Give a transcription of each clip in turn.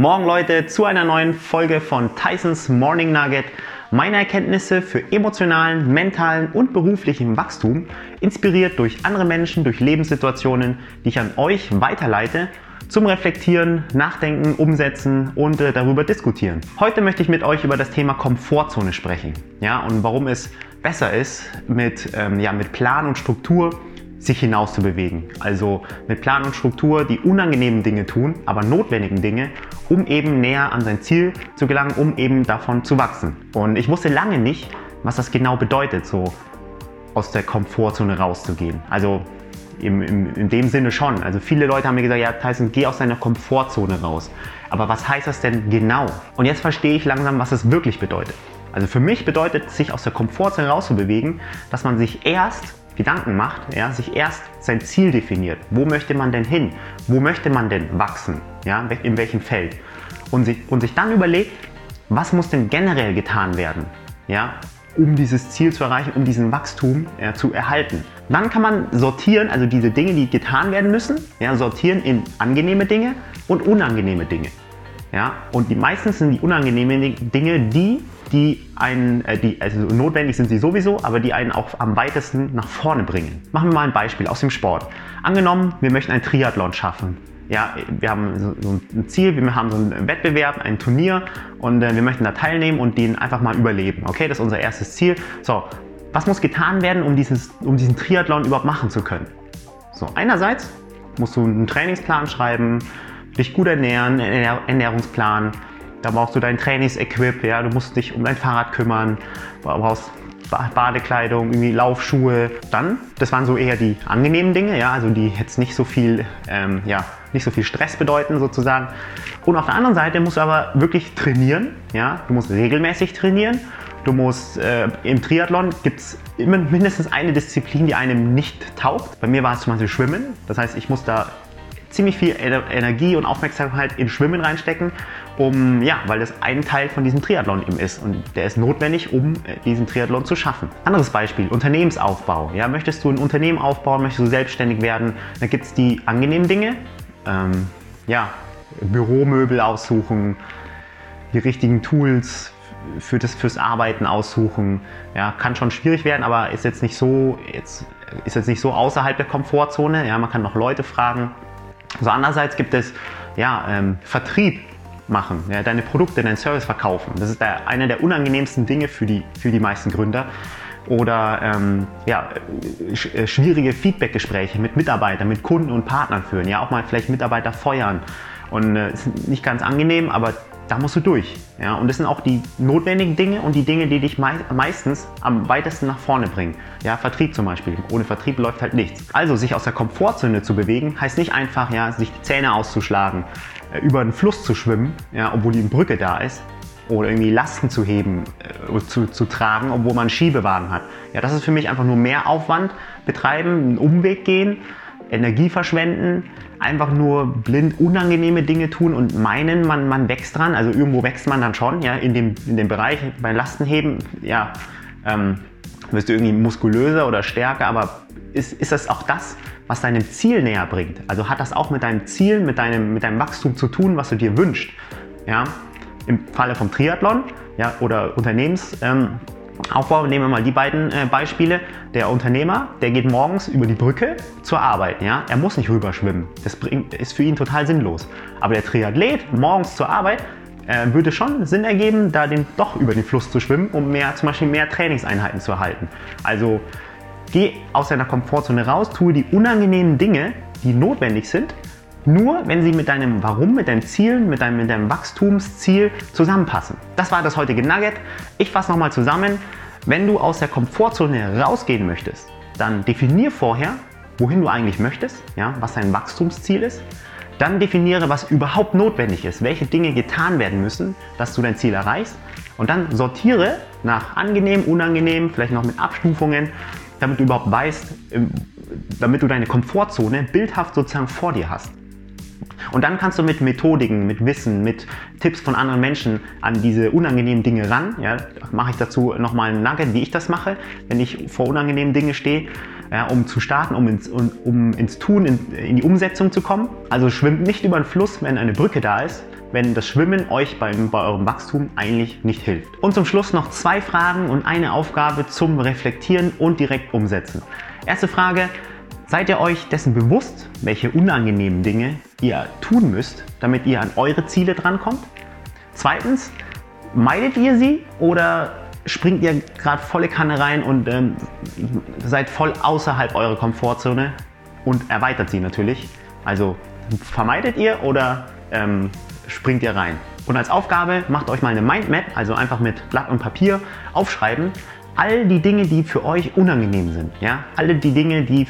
Morgen Leute zu einer neuen Folge von Tysons Morning Nugget. Meine Erkenntnisse für emotionalen, mentalen und beruflichen Wachstum, inspiriert durch andere Menschen, durch Lebenssituationen, die ich an euch weiterleite, zum Reflektieren, Nachdenken, Umsetzen und äh, darüber diskutieren. Heute möchte ich mit euch über das Thema Komfortzone sprechen. Ja, und warum es besser ist, mit, ähm, ja, mit Plan und Struktur sich hinaus zu bewegen. Also mit Plan und Struktur die unangenehmen Dinge tun, aber notwendigen Dinge, um eben näher an sein Ziel zu gelangen, um eben davon zu wachsen. Und ich wusste lange nicht, was das genau bedeutet, so aus der Komfortzone rauszugehen. Also im, im, in dem Sinne schon. Also viele Leute haben mir gesagt, ja Tyson, geh aus deiner Komfortzone raus. Aber was heißt das denn genau? Und jetzt verstehe ich langsam, was es wirklich bedeutet. Also für mich bedeutet sich aus der Komfortzone rauszubewegen, dass man sich erst Gedanken macht, ja, sich erst sein Ziel definiert. Wo möchte man denn hin? Wo möchte man denn wachsen? Ja, in welchem Feld? Und sich, und sich dann überlegt, was muss denn generell getan werden, ja, um dieses Ziel zu erreichen, um diesen Wachstum ja, zu erhalten. Dann kann man sortieren, also diese Dinge, die getan werden müssen, ja, sortieren in angenehme Dinge und unangenehme Dinge. Ja? Und die meistens sind die unangenehmen Dinge die, die einen, äh, die, also notwendig sind sie sowieso, aber die einen auch am weitesten nach vorne bringen. Machen wir mal ein Beispiel aus dem Sport. Angenommen, wir möchten ein Triathlon schaffen. Ja, wir haben so, so ein Ziel, wir haben so einen Wettbewerb, ein Turnier und äh, wir möchten da teilnehmen und den einfach mal überleben. Okay, das ist unser erstes Ziel. So, was muss getan werden, um, dieses, um diesen Triathlon überhaupt machen zu können? So, einerseits musst du einen Trainingsplan schreiben, dich gut ernähren, Ernährungsplan. Da brauchst du dein Trainingsequip, ja, du musst dich um dein Fahrrad kümmern, du brauchst Badekleidung, irgendwie Laufschuhe. Dann, das waren so eher die angenehmen Dinge, ja, also die jetzt nicht so viel, ähm, ja, nicht so viel Stress bedeuten sozusagen. Und auf der anderen Seite musst du aber wirklich trainieren, ja, du musst regelmäßig trainieren. Du musst äh, im Triathlon gibt es immer mindestens eine Disziplin, die einem nicht taugt. Bei mir war es zum Beispiel Schwimmen. Das heißt, ich muss da ziemlich viel Energie und Aufmerksamkeit in Schwimmen reinstecken, um, ja, weil das ein Teil von diesem Triathlon eben ist und der ist notwendig, um äh, diesen Triathlon zu schaffen. Anderes Beispiel, Unternehmensaufbau. Ja, möchtest du ein Unternehmen aufbauen, möchtest du selbstständig werden, dann gibt es die angenehmen Dinge, ähm, ja, Büromöbel aussuchen, die richtigen Tools für das, fürs Arbeiten aussuchen. Ja, kann schon schwierig werden, aber ist jetzt nicht so, jetzt, ist jetzt nicht so außerhalb der Komfortzone. Ja, man kann noch Leute fragen, so andererseits gibt es ja, ähm, Vertrieb machen, ja, deine Produkte, deinen Service verkaufen. Das ist der, einer der unangenehmsten Dinge für die, für die meisten Gründer. Oder ähm, ja, sch äh, schwierige Feedbackgespräche mit Mitarbeitern, mit Kunden und Partnern führen. Ja, auch mal vielleicht Mitarbeiter feuern. Und äh, ist nicht ganz angenehm, aber da musst du durch. Ja? Und das sind auch die notwendigen Dinge und die Dinge, die dich mei meistens am weitesten nach vorne bringen. Ja, Vertrieb zum Beispiel. Ohne Vertrieb läuft halt nichts. Also sich aus der Komfortzone zu bewegen, heißt nicht einfach, ja, sich die Zähne auszuschlagen, äh, über einen Fluss zu schwimmen, ja, obwohl die Brücke da ist. Oder irgendwie Lasten zu heben, äh, zu, zu tragen, obwohl man einen Schiebewagen hat. Ja, das ist für mich einfach nur mehr Aufwand betreiben, einen Umweg gehen, Energie verschwenden, einfach nur blind unangenehme Dinge tun und meinen, man, man wächst dran. Also irgendwo wächst man dann schon, ja, in dem, in dem Bereich bei Lastenheben, ja, ähm, wirst du irgendwie muskulöser oder stärker, aber ist, ist das auch das, was deinem Ziel näher bringt? Also hat das auch mit deinem Ziel, mit deinem, mit deinem Wachstum zu tun, was du dir wünschst? Ja, im Falle vom Triathlon ja, oder Unternehmens. Ähm, Aufbau, nehmen wir mal die beiden äh, Beispiele. Der Unternehmer, der geht morgens über die Brücke zur Arbeit. Ja? Er muss nicht rüber schwimmen. Das bringt, ist für ihn total sinnlos. Aber der Triathlet morgens zur Arbeit äh, würde schon Sinn ergeben, da den, doch über den Fluss zu schwimmen, um mehr, zum Beispiel mehr Trainingseinheiten zu erhalten. Also geh aus deiner Komfortzone raus, tue die unangenehmen Dinge, die notwendig sind, nur wenn sie mit deinem Warum, mit deinen Zielen, mit deinem, mit deinem Wachstumsziel zusammenpassen. Das war das heutige Nugget. Ich fasse nochmal zusammen. Wenn du aus der Komfortzone rausgehen möchtest, dann definier vorher, wohin du eigentlich möchtest, ja, was dein Wachstumsziel ist. Dann definiere, was überhaupt notwendig ist, welche Dinge getan werden müssen, dass du dein Ziel erreichst. Und dann sortiere nach angenehm, unangenehm, vielleicht noch mit Abstufungen, damit du überhaupt weißt, damit du deine Komfortzone bildhaft sozusagen vor dir hast. Und dann kannst du mit Methodiken, mit Wissen, mit Tipps von anderen Menschen an diese unangenehmen Dinge ran. Ja, mache ich dazu nochmal ein Nugget, wie ich das mache, wenn ich vor unangenehmen Dingen stehe, ja, um zu starten, um ins, um, ins Tun, in, in die Umsetzung zu kommen. Also schwimmt nicht über den Fluss, wenn eine Brücke da ist. wenn das Schwimmen euch beim, bei eurem Wachstum eigentlich nicht hilft. Und zum Schluss noch zwei Fragen und eine Aufgabe zum Reflektieren und direkt umsetzen. Erste Frage, seid ihr euch dessen bewusst, welche unangenehmen Dinge ihr tun müsst, damit ihr an eure Ziele drankommt? Zweitens, meidet ihr sie oder springt ihr gerade volle Kanne rein und ähm, seid voll außerhalb eurer Komfortzone und erweitert sie natürlich? Also vermeidet ihr oder ähm, springt ihr rein? Und als Aufgabe macht euch mal eine Mindmap, also einfach mit Blatt und Papier aufschreiben, all die Dinge, die für euch unangenehm sind, ja, alle die Dinge, die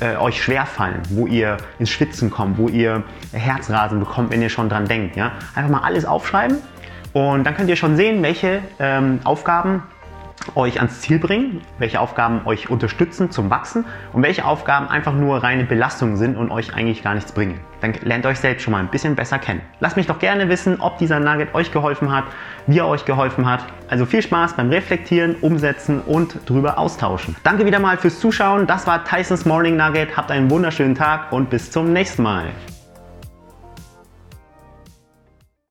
äh, euch schwer fallen, wo ihr ins Schwitzen kommt, wo ihr Herzrasen bekommt, wenn ihr schon dran denkt, ja, einfach mal alles aufschreiben und dann könnt ihr schon sehen, welche ähm, Aufgaben euch ans Ziel bringen, welche Aufgaben euch unterstützen zum Wachsen und welche Aufgaben einfach nur reine Belastungen sind und euch eigentlich gar nichts bringen. Dann lernt euch selbst schon mal ein bisschen besser kennen. Lasst mich doch gerne wissen, ob dieser Nugget euch geholfen hat, wie er euch geholfen hat. Also viel Spaß beim Reflektieren, Umsetzen und drüber austauschen. Danke wieder mal fürs Zuschauen. Das war Tysons Morning Nugget. Habt einen wunderschönen Tag und bis zum nächsten Mal.